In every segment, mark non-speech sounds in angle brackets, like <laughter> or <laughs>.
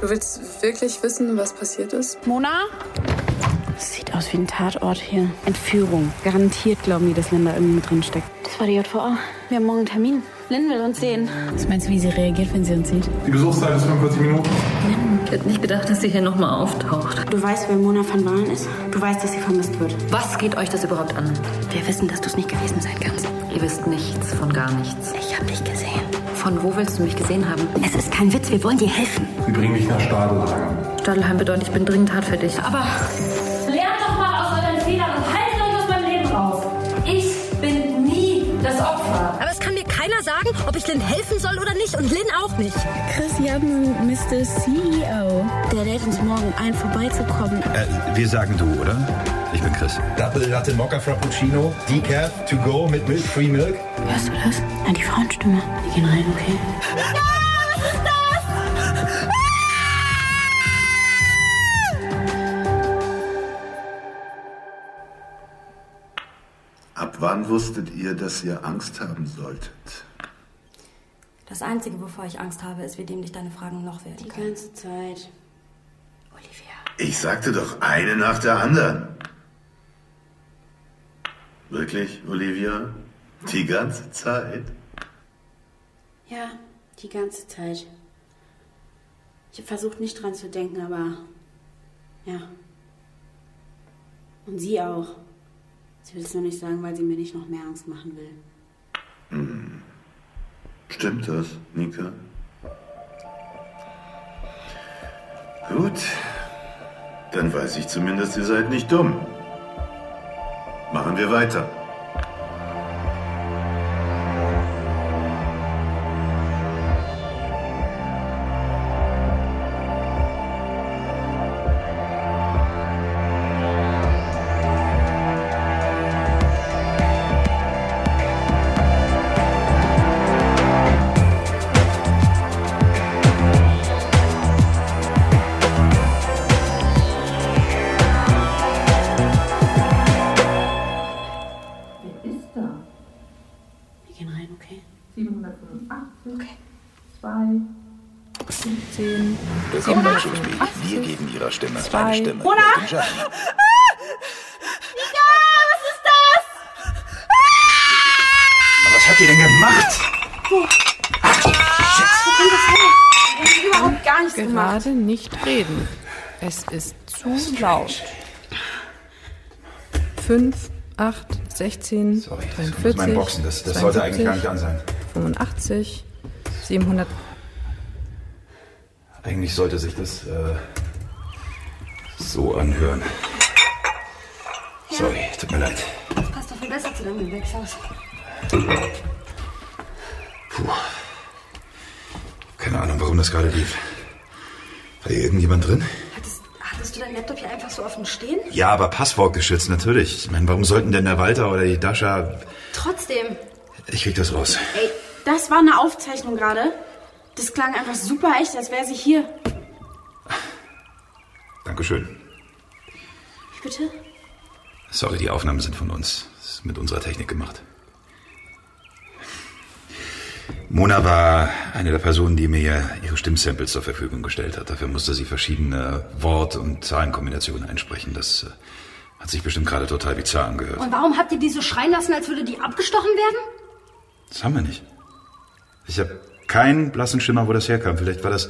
Du willst wirklich wissen, was passiert ist? Mona? Das sieht aus wie ein Tatort hier. Entführung. Garantiert glauben die, dass Linda irgendwie mit drin steckt. Das war die JVA. Wir haben morgen einen Termin. Lynn will uns sehen. Was meinst du, wie sie reagiert, wenn sie uns sieht? Die Besuchszeit ist 45 Minuten. Ich hätte nicht gedacht, dass sie hier nochmal auftaucht. Du weißt, wer Mona van Walen ist? Du weißt, dass sie vermisst wird. Was geht euch das überhaupt an? Wir wissen, dass du es nicht gewesen sein kannst. Ihr wisst nichts von gar nichts. Ich hab dich gesehen. Von wo willst du mich gesehen haben? Es ist kein Witz, wir wollen dir helfen. Sie bringen mich nach Stadelhagen. Stadelheim bedeutet, ich bin dringend tatverdächtig. Aber Lernt doch mal aus euren Fehlern und haltet euch aus meinem Leben raus. Ich bin nie das Opfer. Aber es kann mir keiner sagen, ob ich Lynn helfen soll oder nicht. Und Lynn auch nicht. Chris, haben Mr. CEO. Der lädt uns morgen ein, vorbeizukommen. Äh, wir sagen du, oder? Bin Chris. Double Latte Mocha Frappuccino, Decaf, to go mit Milk, Free Milk. Hörst du das? Na, die Frauenstimme. Die gehen rein, okay? Ab wann wusstet ihr, dass ihr Angst haben solltet? Das Einzige, wovor ich Angst habe, ist, wie dämlich deine Fragen noch werden Die können. ganze Zeit. Olivia. Ich sagte doch eine nach der anderen. Wirklich, Olivia? Die ganze Zeit? Ja, die ganze Zeit. Ich habe versucht, nicht dran zu denken, aber ja. Und sie auch. Sie will es nur nicht sagen, weil sie mir nicht noch mehr Angst machen will. Hm. Stimmt das, Nika? Gut. Dann weiß ich zumindest, ihr seid nicht dumm. Machen wir weiter. Ihrer Stimme Zwei. eine Stimme. Mona! Welcome, Johnny. Was habt ihr denn gemacht? Überhaupt gar nichts gemacht. Gerade nicht reden. Es ist zu laut. 5, 8, 16, Sorry, das 43, muss mein Boxen. Das, das sollte eigentlich gar nicht an sein. 85, 700. Eigentlich sollte sich das äh, so anhören. Sorry, tut mir leid. Das passt doch viel besser zu deinem Gewächshaus. Puh. Keine Ahnung, warum das gerade lief. War hier irgendjemand drin? Hattest, hattest du deinen Laptop hier einfach so offen stehen? Ja, aber passwortgeschützt, natürlich. Ich meine, warum sollten denn der Walter oder die Dascha... Trotzdem. Ich krieg das raus. Ey, das war eine Aufzeichnung gerade. Das klang einfach super echt, als wäre sie hier. Dankeschön. Wie bitte? Sorry, die Aufnahmen sind von uns. Das ist mit unserer Technik gemacht. Mona war eine der Personen, die mir ihre Stimmsamples zur Verfügung gestellt hat. Dafür musste sie verschiedene Wort- und Zahlenkombinationen einsprechen. Das äh, hat sich bestimmt gerade total bizarr angehört. Und warum habt ihr die so schreien lassen, als würde die abgestochen werden? Das haben wir nicht. Ich habe keinen blassen Schimmer, wo das herkam. Vielleicht war das,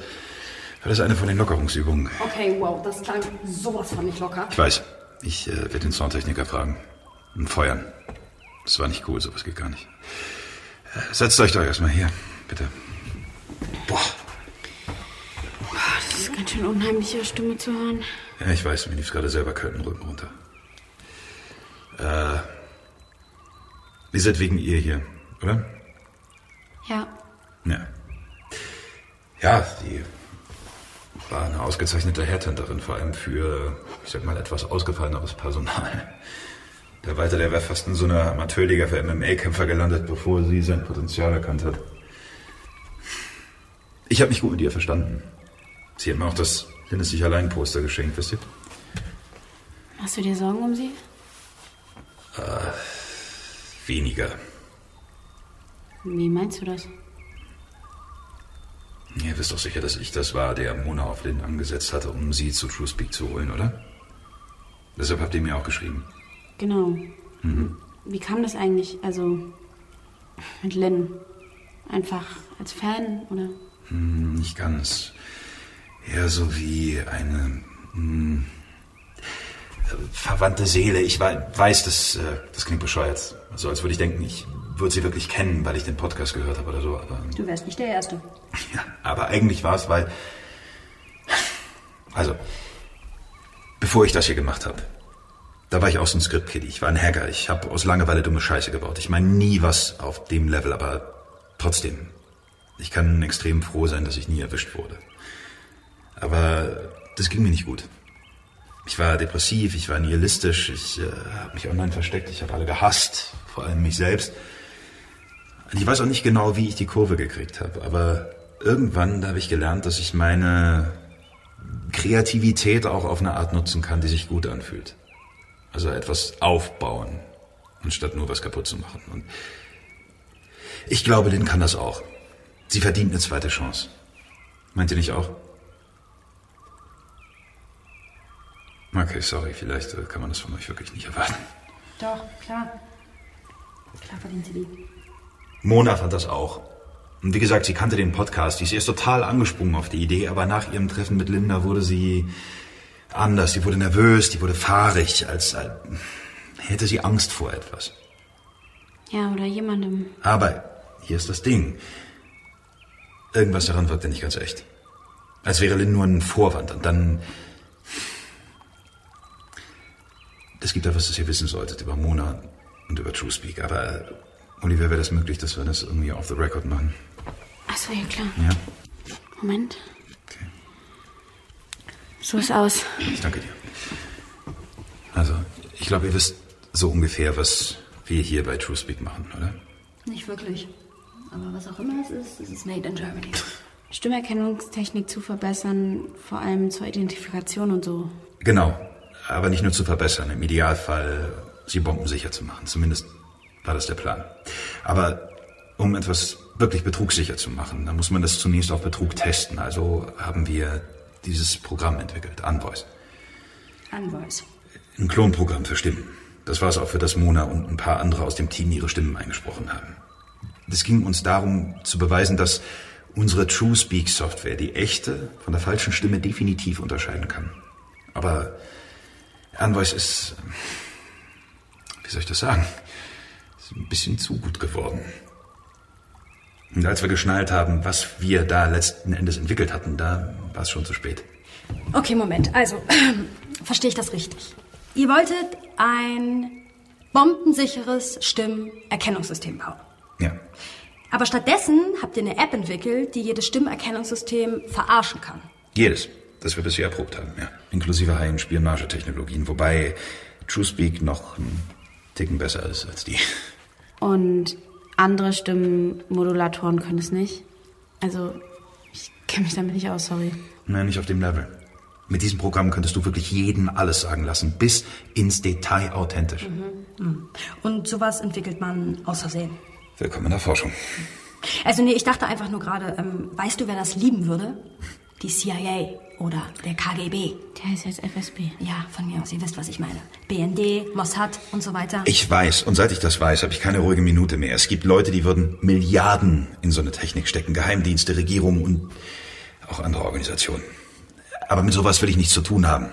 das eine von den Lockerungsübungen. Okay, wow, das klang sowas von nicht locker. Ich weiß. Ich äh, werde den Soundtechniker fragen. Und feuern. Das war nicht cool, sowas geht gar nicht. Äh, setzt euch doch erstmal hier, bitte. Boah. Das ist ganz schön unheimlich, ihre Stimme zu hören. Ja, ich weiß, mir lief gerade selber kalten Rücken runter. Äh, ihr seid wegen ihr hier, oder? Ja. Ja. Ja, die war eine ausgezeichnete Headhunterin, vor allem für, ich sag mal, etwas ausgefalleneres Personal. Der Walter, der wäre fast in so einer Amateurliga für MMA-Kämpfer gelandet, bevor sie sein Potenzial erkannt hat. Ich habe mich gut mit ihr verstanden. Sie hat mir auch das Hinnes sich allein Poster geschenkt, wisst ihr? Machst du dir Sorgen um sie? Äh, weniger. Wie meinst du das? Ihr wisst doch sicher, dass ich das war, der Mona auf Lynn angesetzt hatte, um sie zu TrueSpeak zu holen, oder? Deshalb habt ihr mir auch geschrieben. Genau. Mhm. Wie kam das eigentlich? Also mit Lynn? Einfach als Fan oder? Hm, nicht ganz. Eher so wie eine hm, verwandte Seele. Ich wei- weiß, das, äh, das klingt bescheuert. So als würde ich denken, ich würde sie wirklich kennen, weil ich den Podcast gehört habe oder so. Aber, Du wärst nicht der Erste. <laughs> aber eigentlich war es, weil... Also, bevor ich das hier gemacht habe, da war ich auch so ein Script-Kiddie. Ich war ein Hacker. Ich habe aus Langeweile dumme Scheiße gebaut. Ich meine nie was auf dem Level, aber trotzdem. Ich kann extrem froh sein, dass ich nie erwischt wurde. Aber das ging mir nicht gut. Ich war depressiv, ich war nihilistisch, ich äh, habe mich online versteckt, ich habe alle gehasst, vor allem mich selbst. Und ich weiß auch nicht genau, wie ich die Kurve gekriegt habe, aber irgendwann habe ich gelernt, dass ich meine Kreativität auch auf eine Art nutzen kann, die sich gut anfühlt. Also etwas aufbauen, anstatt nur was kaputt zu machen. Und ich glaube, Lynn kann das auch. Sie verdient eine zweite Chance. Meint ihr nicht auch? Okay, sorry, vielleicht äh, kann man das von euch wirklich nicht erwarten. Doch, klar. Klar verdient sie die. Mona fand das auch. Und wie gesagt, sie kannte den Podcast. Die ist erst total angesprungen auf die Idee, aber nach ihrem Treffen mit Linda wurde sie anders. Sie wurde nervös, die wurde fahrig, als, als hätte sie Angst vor etwas. Ja, oder jemandem. Aber hier ist das Ding. Irgendwas daran wirkte nicht ganz echt. Als wäre Lynn nur ein Vorwand und dann. Es gibt etwas, das ihr wissen solltet über Mona und über TrueSpeak. Aber äh, Oliver, wäre das möglich, dass wir das irgendwie off the record machen? Achso, ja klar. Ja? Moment. So ist aus. Ich danke dir. Also, ich glaube, ihr wisst so ungefähr, was wir hier bei TrueSpeak machen, oder? Nicht wirklich. Aber was auch immer es ist, es ist made in Germany. Stimmerkennungstechnik zu verbessern, vor allem zur Identifikation und so. Genau. Aber nicht nur zu verbessern, im Idealfall sie bombensicher zu machen. Zumindest war das der Plan. Aber um etwas wirklich betrugssicher zu machen, dann muss man das zunächst auf Betrug testen. Also haben wir dieses Programm entwickelt, Unvoice. Unvoice. Ein Klonprogramm für Stimmen. Das war es auch, für das Mona und ein paar andere aus dem Team ihre Stimmen eingesprochen haben. Es ging uns darum zu beweisen, dass unsere TrueSpeak-Software die echte von der falschen Stimme definitiv unterscheiden kann. Aber Unvoice ist, wie soll ich das sagen, ist ein bisschen zu gut geworden. Und als wir geschnallt haben, was wir da letzten Endes entwickelt hatten, da war es schon zu spät. Okay, Moment. Also, verstehe ich das richtig? Ihr wolltet ein bombensicheres Stimmerkennungssystem bauen. Ja. Aber stattdessen habt ihr eine App entwickelt, die jedes Stimmerkennungssystem verarschen kann. Jedes, das wir bisher erprobt haben, ja. Inklusive heilen Spionagetechnologien, wobei TrueSpeak noch einen Ticken besser ist als die. Und andere Stimmenmodulatoren können es nicht. Also, ich kenne mich damit nicht aus, sorry. Nein, nicht auf dem Level. Mit diesem Programm könntest du wirklich jeden alles sagen lassen, bis ins Detail authentisch. Mhm. Und sowas entwickelt man aus Versehen. Willkommen in der Forschung. Also nee, ich dachte einfach nur gerade, ähm, weißt du, wer das lieben würde? Die CIA oder der KGB. Der heißt jetzt FSB. Ja, von mir aus, ihr wisst, was ich meine. BND, Mossad und so weiter. Ich weiß, und seit ich das weiß, habe ich keine ruhige Minute mehr. Es gibt Leute, die würden Milliarden in so eine Technik stecken. Geheimdienste, Regierungen und auch andere Organisationen. Aber mit sowas will ich nichts zu tun haben.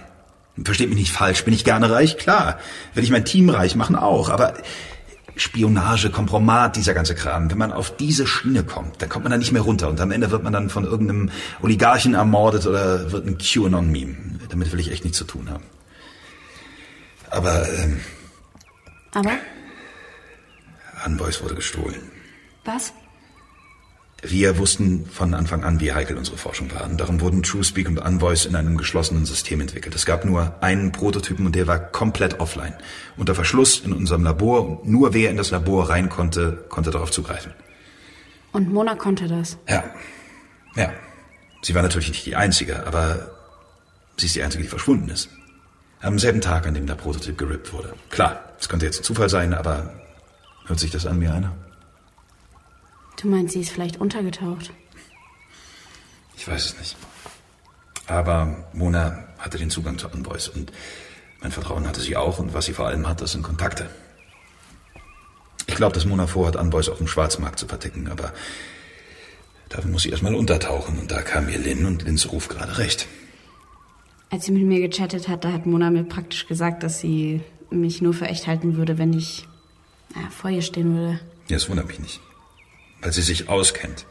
Versteht mich nicht falsch. Bin ich gerne reich? Klar. Will ich mein Team reich machen? Auch. Aber Spionage, Kompromat, dieser ganze Kram. Wenn man auf diese Schiene kommt, dann kommt man da nicht mehr runter. Und am Ende wird man dann von irgendeinem Oligarchen ermordet oder wird ein QAnon-Meme. Damit will ich echt nichts zu tun haben. Aber, ähm, Aber? Unvoice wurde gestohlen. Was? Wir wussten von Anfang an, wie heikel unsere Forschung war. Und darum wurden TrueSpeak und Unvoice in einem geschlossenen System entwickelt. Es gab nur einen Prototypen und der war komplett offline. Unter Verschluss in unserem Labor und nur wer in das Labor rein konnte, konnte darauf zugreifen. Und Mona konnte das. Ja. Ja. Sie war natürlich nicht die Einzige, aber sie ist die Einzige, die verschwunden ist. Am selben Tag, an dem der Prototyp gerippt wurde. Klar, es könnte jetzt Zufall sein, aber hört sich das an wie einer? Du meinst, sie ist vielleicht untergetaucht? Ich weiß es nicht. Aber Mona hatte den Zugang zu Unvoice und mein Vertrauen hatte sie auch und was sie vor allem hat, das sind Kontakte. Ich glaube, dass Mona vorhat, Unvoice auf dem Schwarzmarkt zu verticken, aber dafür muss sie erstmal untertauchen und da kam mir Lynn und Lynns Ruf gerade recht. Als sie mit mir gechattet hat, da hat Mona mir praktisch gesagt, dass sie mich nur für echt halten würde, wenn ich ja, vor ihr stehen würde. Ja, das wundert mich nicht. Weil sie sich auskennt.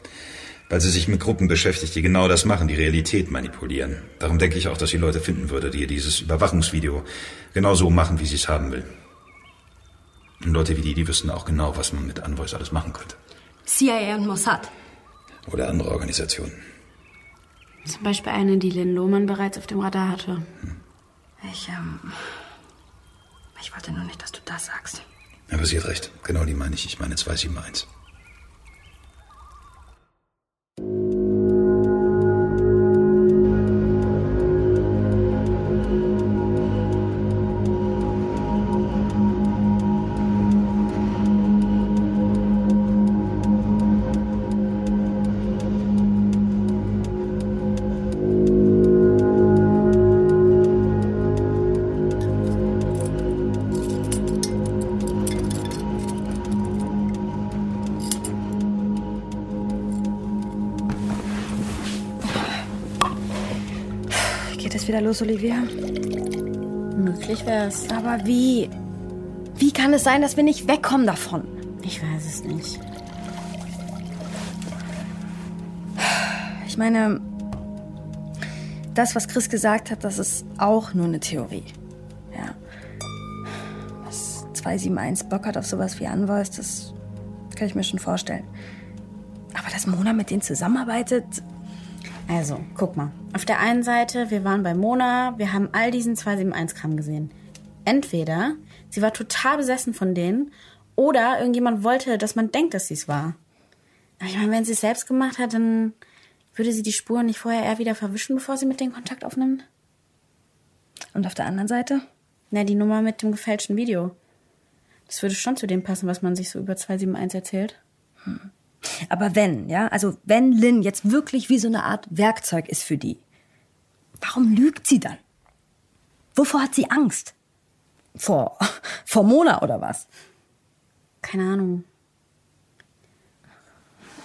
Weil sie sich mit Gruppen beschäftigt, die genau das machen, die Realität manipulieren. Darum denke ich auch, dass sie Leute finden würde, die ihr dieses Überwachungsvideo genau so machen, wie sie es haben will. Und Leute wie die, die wüssten auch genau, was man mit Unvoice alles machen könnte. CIA und Mossad. Oder andere Organisationen. Zum Beispiel eine, die Lynn Lohmann bereits auf dem Radar hatte. Ich, ähm. Ich wollte nur nicht, dass du das sagst. Aber sie hat recht. Genau die meine ich. Ich meine 271. Geht es wieder los, Olivia? Möglich wär's. Aber wie? Wie kann es sein, dass wir nicht wegkommen davon? Ich weiß es nicht. Ich meine, das, was Chris gesagt hat, das ist auch nur eine Theorie. Ja. Dass 271 Bock hat auf sowas wie Unvoice, das kann ich mir schon vorstellen. Aber dass Mona mit denen zusammenarbeitet, Also, guck mal. Auf der einen Seite, wir waren bei Mona, wir haben all diesen 271-Kram gesehen. Entweder sie war total besessen von denen oder irgendjemand wollte, dass man denkt, dass sie es war. Aber ich meine, wenn sie es selbst gemacht hat, dann würde sie die Spuren nicht vorher eher wieder verwischen, bevor sie mit denen Kontakt aufnimmt? Und auf der anderen Seite? Na, die Nummer mit dem gefälschten Video. Das würde schon zu dem passen, was man sich so über 271 erzählt. Aber wenn, ja, also wenn Lynn jetzt wirklich wie so eine Art Werkzeug ist für die, warum lügt sie dann? Wovor hat sie Angst? Vor, <laughs> vor Mona oder was? Keine Ahnung.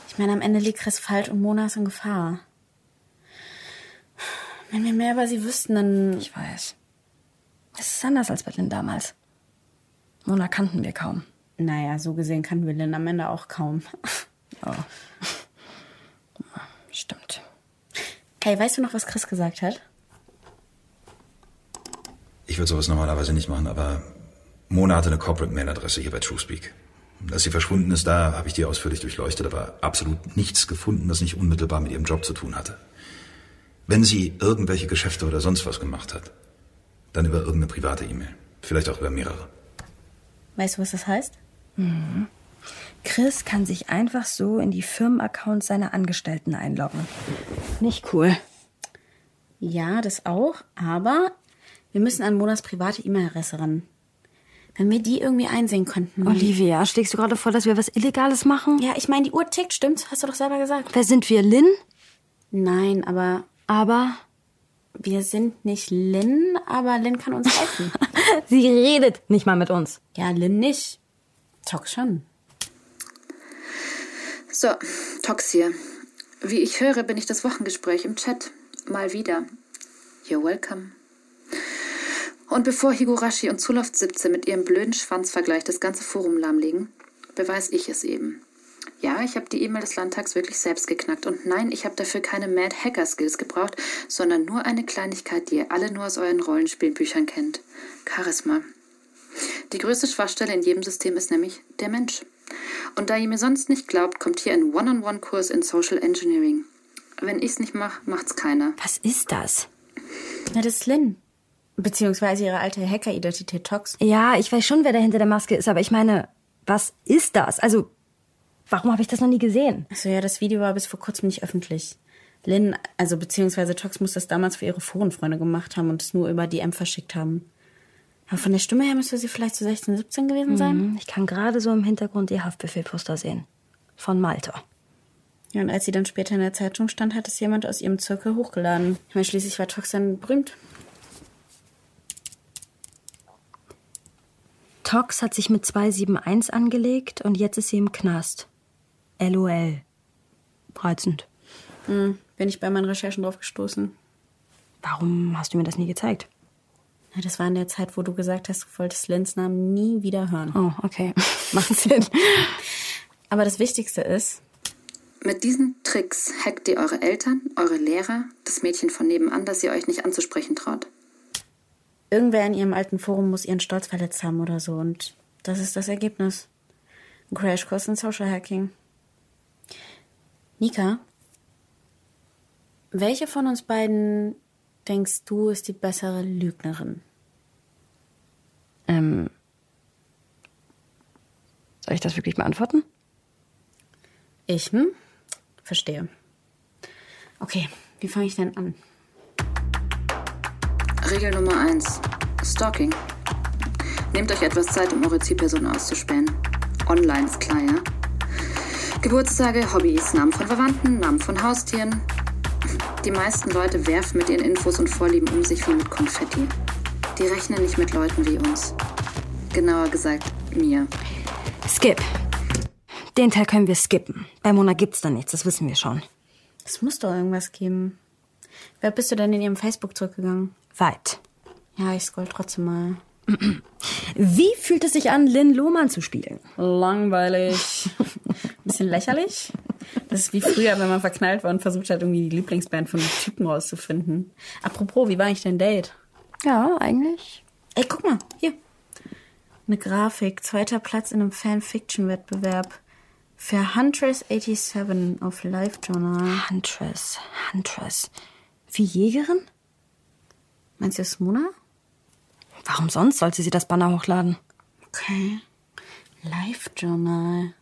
Ich meine, am Ende liegt Chris falsch und Mona ist in Gefahr. Wenn wir mehr über sie wüssten, dann. Ich weiß. Es ist anders als bei Lynn damals. Mona kannten wir kaum. Naja, so gesehen kannten wir Lynn am Ende auch kaum. <laughs> Oh. Stimmt. Hey, weißt du noch, was Chris gesagt hat? Ich würde sowas normalerweise nicht machen, aber Mona hatte eine Corporate-Mail-Adresse hier bei TrueSpeak. Als sie verschwunden ist, da habe ich die ausführlich durchleuchtet, aber absolut nichts gefunden, das nicht unmittelbar mit ihrem Job zu tun hatte. Wenn sie irgendwelche Geschäfte oder sonst was gemacht hat, dann über irgendeine private E-Mail. Vielleicht auch über mehrere. Weißt du, was das heißt? Mhm. Chris kann sich einfach so in die Firmenaccounts seiner Angestellten einloggen. Nicht cool. Ja, das auch, aber wir müssen an Monas private E-Mail-Adresse ran. Wenn wir die irgendwie einsehen könnten. Olivia, schlägst du gerade vor, dass wir was Illegales machen? Ja, ich meine, die Uhr tickt, stimmt's? Hast du doch selber gesagt. Wer sind wir, Lynn? Nein, aber Aber wir sind nicht Lynn, aber Lynn kann uns helfen. <laughs> sie redet nicht mal mit uns. ja, Lynn nicht. Tox schon. So, Tox hier. Wie ich höre, bin ich das Wochengespräch im Chat. Mal wieder. You're welcome. Und bevor Higurashi und Zulauf 17 mit ihrem blöden Schwanzvergleich das ganze Forum lahmlegen, beweise ich es eben. Ja, ich habe die E-Mail des Landtags wirklich selbst geknackt. Und nein, ich habe dafür keine Mad Hacker Skills gebraucht, sondern nur eine Kleinigkeit, die ihr alle nur aus euren Rollenspielbüchern kennt. Charisma. Die größte Schwachstelle in jedem System ist nämlich der Mensch. Und da ihr mir sonst nicht glaubt, kommt hier ein One-on-One-Kurs in Social Engineering. Wenn ich's nicht mache, macht's keiner. Was ist das? Na, das ist Lynn. Beziehungsweise ihre alte Hacker-Identität Tox. Ja, ich weiß schon, wer da hinter der Maske ist, aber ich meine, was ist das? Also, warum habe ich das noch nie gesehen? Achso, ja, das Video war bis vor kurzem nicht öffentlich. Lynn, also beziehungsweise Tox muss das damals für ihre Forenfreunde gemacht haben und es nur über DM verschickt haben. Aber von der Stimme her müsste sie vielleicht so 16, 17 gewesen sein. Mhm, Ich kann gerade so im Hintergrund ihr Haftbefehlposter sehen. Von Malta. Ja, und als sie dann später in der Zeitung stand, hat es jemand aus ihrem Zirkel hochgeladen. Ich meine, schließlich war Tox dann berühmt. Tox hat sich mit 271 angelegt und jetzt ist sie im Knast. LOL. Reizend. Hm, bin ich bei meinen Recherchen drauf gestoßen. Warum hast du mir das nie gezeigt? Ja, das war in der Zeit, wo du gesagt hast, du wolltest Lens Namen nie wieder hören. Oh, okay. <laughs> Macht Sinn. Aber das Wichtigste ist, Mit diesen Tricks hackt ihr eure Eltern, eure Lehrer, das Mädchen von nebenan, das ihr euch nicht anzusprechen traut. irgendwer in ihrem alten Forum muss ihren Stolz verletzt haben oder so. Und das ist das Ergebnis. Ein Crashkurs in Social Hacking. Nika, welche von uns beiden denkst du ist die bessere Lügnerin? Ähm. Soll ich das wirklich beantworten? Ich, hm? Verstehe. Okay, wie fange ich denn an? Regel Nummer 1. Stalking. Nehmt euch etwas Zeit, um eure Zielperson auszuspähen. Online ist klar, ja? Geburtstage, Hobbys, Namen von Verwandten, Namen von Haustieren. Die meisten Leute werfen mit ihren Infos und Vorlieben um sich wie mit Konfetti. Die rechnen nicht mit Leuten wie uns. Genauer gesagt, mir. Skip. Den Teil können wir skippen. Bei Mona gibt's da nichts, das wissen wir schon. Es muss doch irgendwas geben. Wer bist du denn in ihrem Facebook zurückgegangen? Weit. Ja, ich scroll trotzdem mal. <clears throat> Wie fühlt es sich an, Lynn Lohmann zu spielen? Langweilig. <laughs> Ein bisschen lächerlich. Das ist wie früher, wenn man verknallt war und versucht hat, irgendwie die Lieblingsband von den Typen rauszufinden. Apropos, wie war eigentlich dein Date? Ja, eigentlich. Ey, guck mal, hier. Eine Grafik, zweiter Platz in einem Fanfiction-Wettbewerb. Für Huntress87 auf Live-Journal. Huntress, Huntress. Wie Jägerin? Meinst du das Mona? Warum sonst sollte sie das Banner hochladen? Okay. Live-Journal.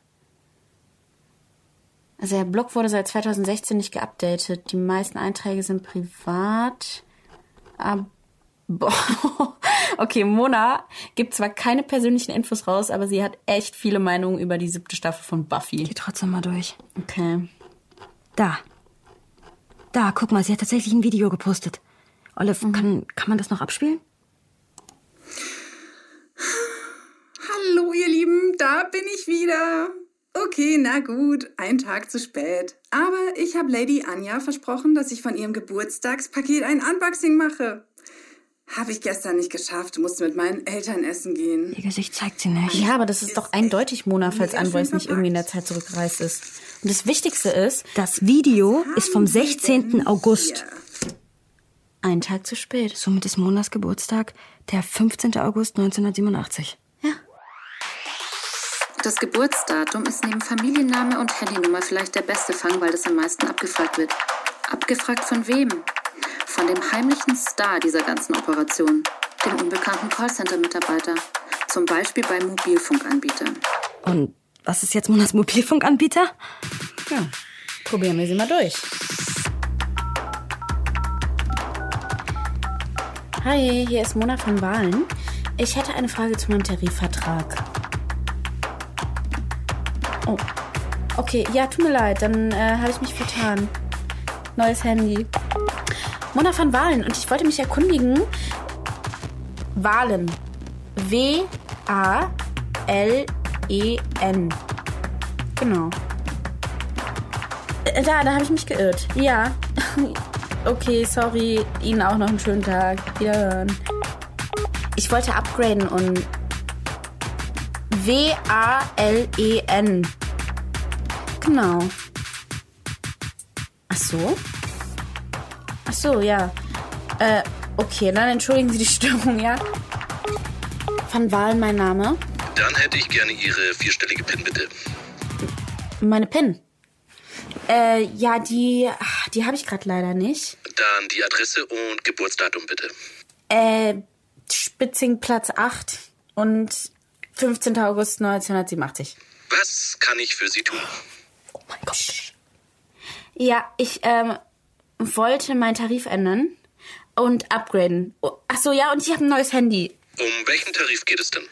Also der Blog wurde seit 2016 nicht geupdatet. Die meisten Einträge sind privat. Aber <laughs> okay, Mona gibt zwar keine persönlichen Infos raus, aber sie hat echt viele Meinungen über die siebte Staffel von Buffy. Geh trotzdem mal durch. Okay. Da. Da, guck mal, sie hat tatsächlich ein Video gepostet. Olive, kann, kann man das noch abspielen? Hallo, ihr Lieben, da bin ich wieder. Okay, na gut, ein Tag zu spät. Aber ich habe Lady Anja versprochen, dass ich von ihrem Geburtstagspaket ein Unboxing mache. Habe ich gestern nicht geschafft, musste mit meinen Eltern essen gehen. Ihr Gesicht zeigt sie nicht. Ja, aber das ist doch eindeutig Mona, falls Anvoice nicht irgendwie in der Zeit zurückgereist ist. Und das Wichtigste ist, Das Video ist vom 16. August. ein Tag zu spät. Somit ist Monas Geburtstag der 15. August 1987. Das Geburtsdatum ist neben Familienname und Handynummer vielleicht der beste Fang, weil das am meisten abgefragt wird. Abgefragt von wem? Von dem heimlichen Star dieser ganzen Operation, dem unbekannten Callcenter-Mitarbeiter. Zum Beispiel bei Mobilfunkanbietern. Und was ist jetzt Monas Mobilfunkanbieter? Ja, probieren wir sie mal durch. Hi, hier ist Mona von Wahlen. Ich hätte eine Frage zu meinem Tarifvertrag. Oh, okay, ja, tut mir leid, dann äh, habe ich mich vertan. Neues Handy. Mona von Wahlen und ich wollte mich erkundigen. Wahlen. W-A-L-E-N. Genau. Äh, Da, da habe ich mich geirrt. Ja. <laughs> Okay, sorry. Ihnen auch noch einen schönen Tag. Wiederhören. Ich wollte upgraden und W-A-L-E-N. Genau. Ach so? Ach so, ja. Äh, okay, dann entschuldigen Sie die <laughs> Störung, ja? Van Wahlen mein Name. Dann hätte ich gerne Ihre vierstellige PIN, bitte. Meine PIN. Äh, ja, die, ach, die habe ich gerade leider nicht. Dann die Adresse und Geburtsdatum, bitte. Äh, Spitzingplatz 8 und 15. August 1987. Was kann ich für Sie tun? Ja, ich ähm, wollte meinen Tarif ändern und upgraden. Oh, ach so, ja, und ich habe ein neues Handy. Um welchen Tarif geht es denn?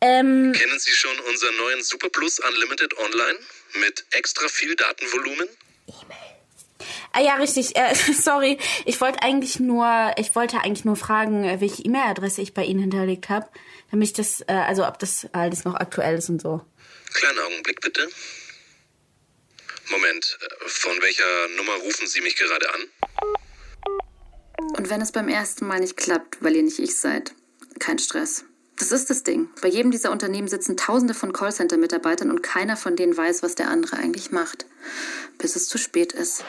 Ähm, Kennen Sie schon unseren neuen Super Plus Unlimited Online? Mit extra viel Datenvolumen? Ah ja, richtig. Äh, <laughs> sorry, ich wollte eigentlich nur, ich wollte eigentlich nur fragen, welche E-Mail-Adresse ich bei Ihnen hinterlegt habe, damit ich das, äh, also ob das alles noch aktuell ist und so. Kleinen Augenblick bitte. Moment, äh, von welcher Nummer rufen Sie mich gerade an? Und wenn es beim ersten Mal nicht klappt, weil ihr nicht ich seid, kein Stress. Das ist das Ding. Bei jedem dieser Unternehmen sitzen tausende von Callcenter-Mitarbeitern und keiner von denen weiß, was der andere eigentlich macht. Bis es zu spät ist.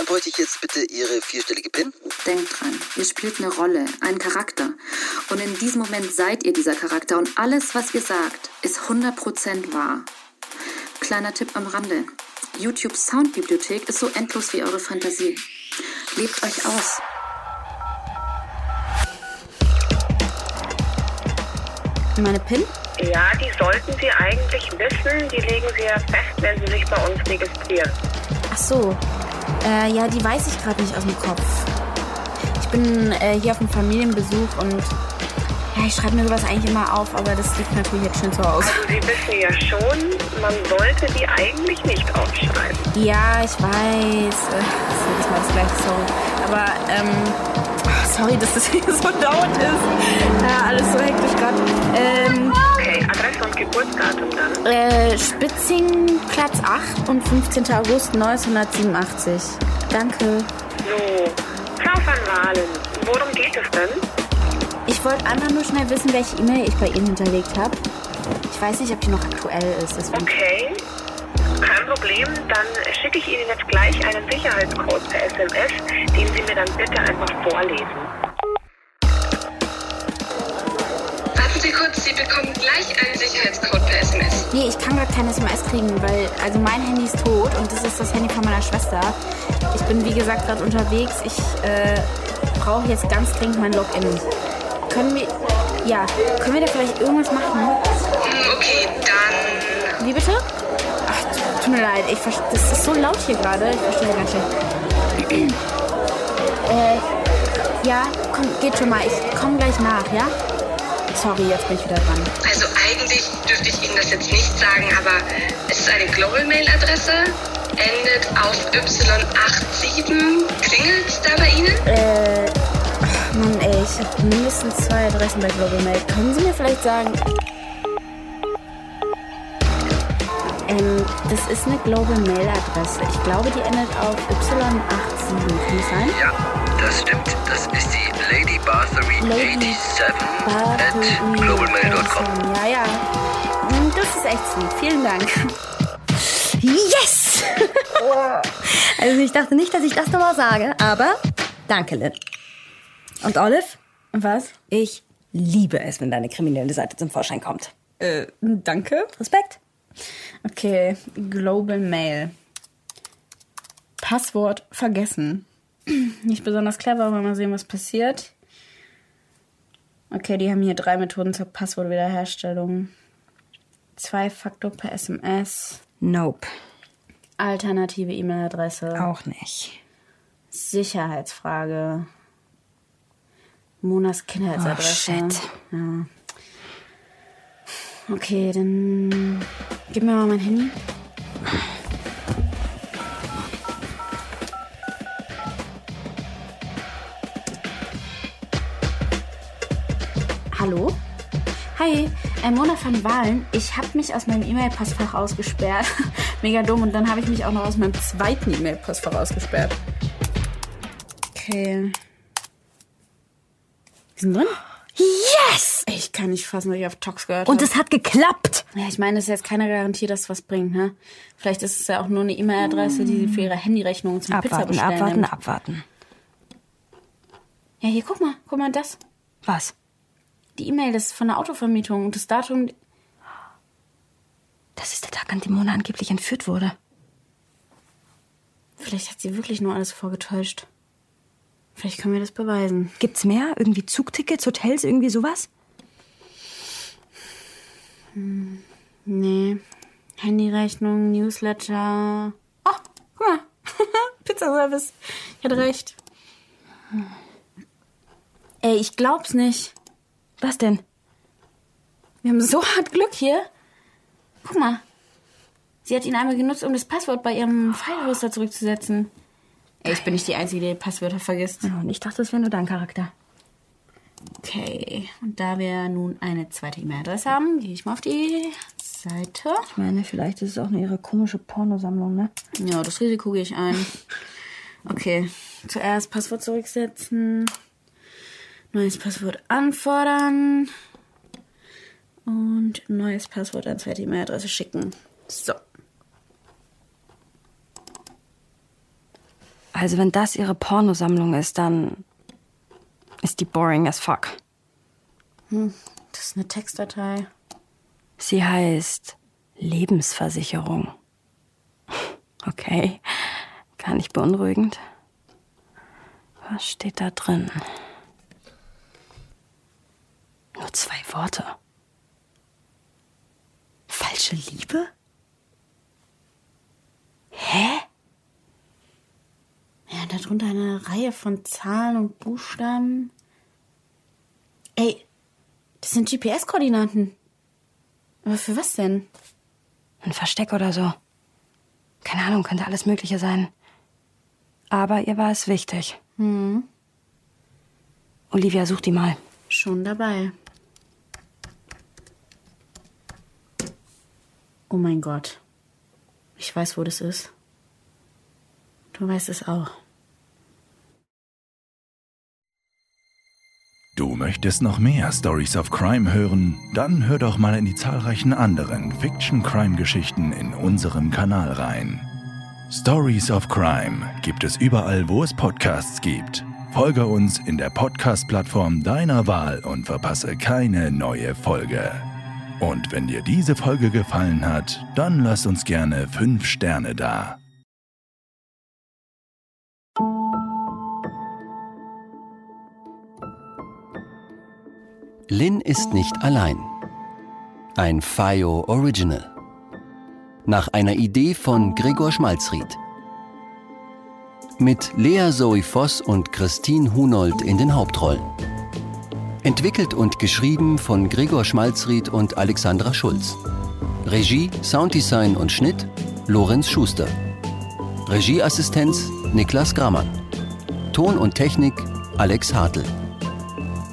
Dann bräuchte ich jetzt bitte Ihre vierstellige PIN. Denkt dran, ihr spielt eine Rolle, einen Charakter. Und in diesem Moment seid ihr dieser Charakter und alles, was ihr sagt, ist 100% wahr. Kleiner Tipp am Rande. YouTubes Soundbibliothek ist so endlos wie eure Fantasie. Lebt euch aus. Meine PIN? Ja, die sollten Sie eigentlich wissen. Die legen Sie ja fest, wenn Sie sich bei uns registrieren. Ach so. Äh, ja, die weiß ich gerade nicht aus dem Kopf. Ich bin äh, hier auf einem Familienbesuch und ja, ich schreibe mir sowas eigentlich immer auf, aber das liegt natürlich jetzt schön zu Hause. Also Sie wissen ja schon, man sollte die eigentlich nicht aufschreiben. Ja, ich weiß. Äh, Das ist jedes Mal das gleiche, sorry. Aber, ähm, sorry, dass das hier so <laughs> laut ist. Ja, alles so hektisch gerade. Ähm, Adresse und Geburtsdatum dann. äh, Spitzing, Platz 8 und 15. August 1987. Danke. So, Frau van Walen, worum geht es denn? Ich wollte einfach nur schnell wissen, welche E-Mail ich bei Ihnen hinterlegt habe. Ich weiß nicht, ob die noch aktuell ist. Deswegen. Okay, kein Problem. Dann schicke ich Ihnen jetzt gleich einen Sicherheitscode per SMS, den Sie mir dann bitte einfach vorlesen. Kurz, Sie bekommen gleich einen Sicherheitscode per SMS. Nee, ich kann gerade keine SMS kriegen, weil also mein Handy ist tot und das ist das Handy von meiner Schwester. Ich bin wie gesagt gerade unterwegs. Ich äh, brauche jetzt ganz dringend mein Login. Können wir ja, können wir da vielleicht irgendwas machen? Hm, Okay, dann. Wie bitte? Ach, tut- mir leid, ich das ist so laut hier gerade. Ich verstehe ganz schlecht. <clears throat> äh, ja, komm, geht schon mal. Ich komme gleich nach, ja? Sorry, jetzt bin ich wieder dran. Also eigentlich dürfte ich Ihnen das jetzt nicht sagen, aber es ist eine Global Mail Adresse, endet auf Y87. Klingelt da bei Ihnen? Äh, ach Mann, ey, ich habe mindestens zwei Adressen bei Global Mail. Können Sie mir vielleicht sagen... Ähm, das ist eine Global Mail Adresse. Ich glaube, die endet auf Y87. Kann das sein? Ja, das stimmt. Das globalmail.com. Ja, ja. Hm, Das ist echt lieb. Vielen Dank. Yes! <laughs> also ich dachte nicht, dass ich das nochmal sage, aber danke, Lynn. Und Olive? Was? Ich liebe es, wenn deine kriminelle Seite zum Vorschein kommt. Äh, danke. Respekt. Okay, Global Mail. Passwort vergessen. Nicht besonders clever, aber mal sehen, was passiert. Okay, die haben hier drei Methoden zur Passwortwiederherstellung. Zwei-Faktor per SMS. Nope. Alternative E-Mail-Adresse. Auch nicht. Sicherheitsfrage. Monas Kindheitsadresse. Oh, shit. Ja. Okay, dann gib mir mal mein Handy. Mona van Wahlen. Ich habe mich aus meinem E-Mail-Postfach ausgesperrt. <laughs> Mega dumm. Und dann habe ich mich auch noch aus meinem zweiten E-Mail-Postfach ausgesperrt. Okay. Wir sind drin? Yes! Ich kann nicht fassen, was ich auf Tox gehört Und es hat geklappt. Ja, ich meine, es ist jetzt keine Garantie, dass es was bringt, ne? Vielleicht ist es ja auch nur eine E-Mail-Adresse, die sie für ihre Handyrechnung zum Pizza Abwarten, bestellen abwarten, nimmt. abwarten. Ja, hier, guck mal. Guck mal das. Was? Die E-Mail, das ist von der Autovermietung. Und das Datum... Das ist der Tag, an dem Mona angeblich entführt wurde. Vielleicht hat sie wirklich nur alles vorgetäuscht. Vielleicht können wir das beweisen. Gibt's mehr? Irgendwie Zugtickets, Hotels, irgendwie sowas? Hm, nee. Handyrechnung, Newsletter. Oh, guck mal. <laughs> Pizzaservice. Ich hatte recht. Ey, ich glaub's nicht. Was denn? Wir haben so hart Glück hier. Guck mal. Sie hat ihn einmal genutzt, um das Passwort bei ihrem File-Hoster zurückzusetzen. Ey, ich bin nicht die Einzige, die Passwörter vergisst. Ja, und ich dachte, das wäre nur dein Charakter. Okay, und da wir nun eine zweite E-Mail-Adresse haben, gehe ich mal auf die Seite. Ich meine, vielleicht ist es auch nur ihre komische Pornosammlung, ne? Ja, das Risiko gehe ich ein. Okay, zuerst Passwort zurücksetzen. Neues Passwort anfordern. Und neues Passwort an zweite E-Mail-Adresse schicken. So. Also wenn das ihre Pornosammlung ist, dann ist die boring as fuck. Hm, das ist eine Textdatei. Sie heißt Lebensversicherung. Okay, gar nicht beunruhigend. Was steht da drin? Nur zwei Worte. Falsche Liebe? Hä? Ja, darunter eine Reihe von Zahlen und Buchstaben. Ey, das sind GPS-Koordinaten. Aber für was denn? Ein Versteck oder so. Keine Ahnung, könnte alles Mögliche sein. Aber ihr war es wichtig. Hm. Olivia, such die mal. Schon dabei. Oh mein Gott. Ich weiß, wo das ist. Du weißt es auch. Du möchtest noch mehr Stories of Crime hören? Dann hör doch mal in die zahlreichen anderen Fiction-Crime-Geschichten in unserem Kanal rein. Stories of Crime gibt es überall, wo es Podcasts gibt. Folge uns in der Podcast-Plattform deiner Wahl und verpasse keine neue Folge. Und wenn dir diese Folge gefallen hat, dann lass uns gerne 5 Sterne da. Lynn ist nicht allein. Ein FIO Original. Nach einer Idee von Gregor Schmalzried. Mit Lea Zoe Voss und Christine Hunold in den Hauptrollen. Entwickelt und geschrieben von Gregor Schmalzried und Alexandra Schulz. Regie, Sounddesign und Schnitt Lorenz Schuster. Regieassistenz Niklas Grammann. Ton und Technik Alex Hartl.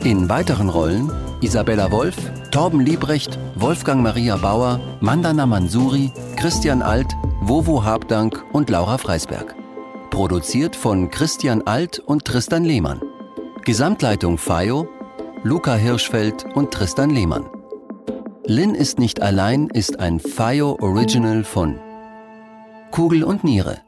In weiteren Rollen Isabella Wolf, Torben Liebrecht, Wolfgang Maria Bauer, Mandana Mansuri, Christian Alt, Wovo Habdank und Laura Freisberg. Produziert von Christian Alt und Tristan Lehmann. Gesamtleitung FIO, Luca Hirschfeld und Tristan Lehmann. Lynn ist nicht allein ist ein FIO Original von Kugel und Niere.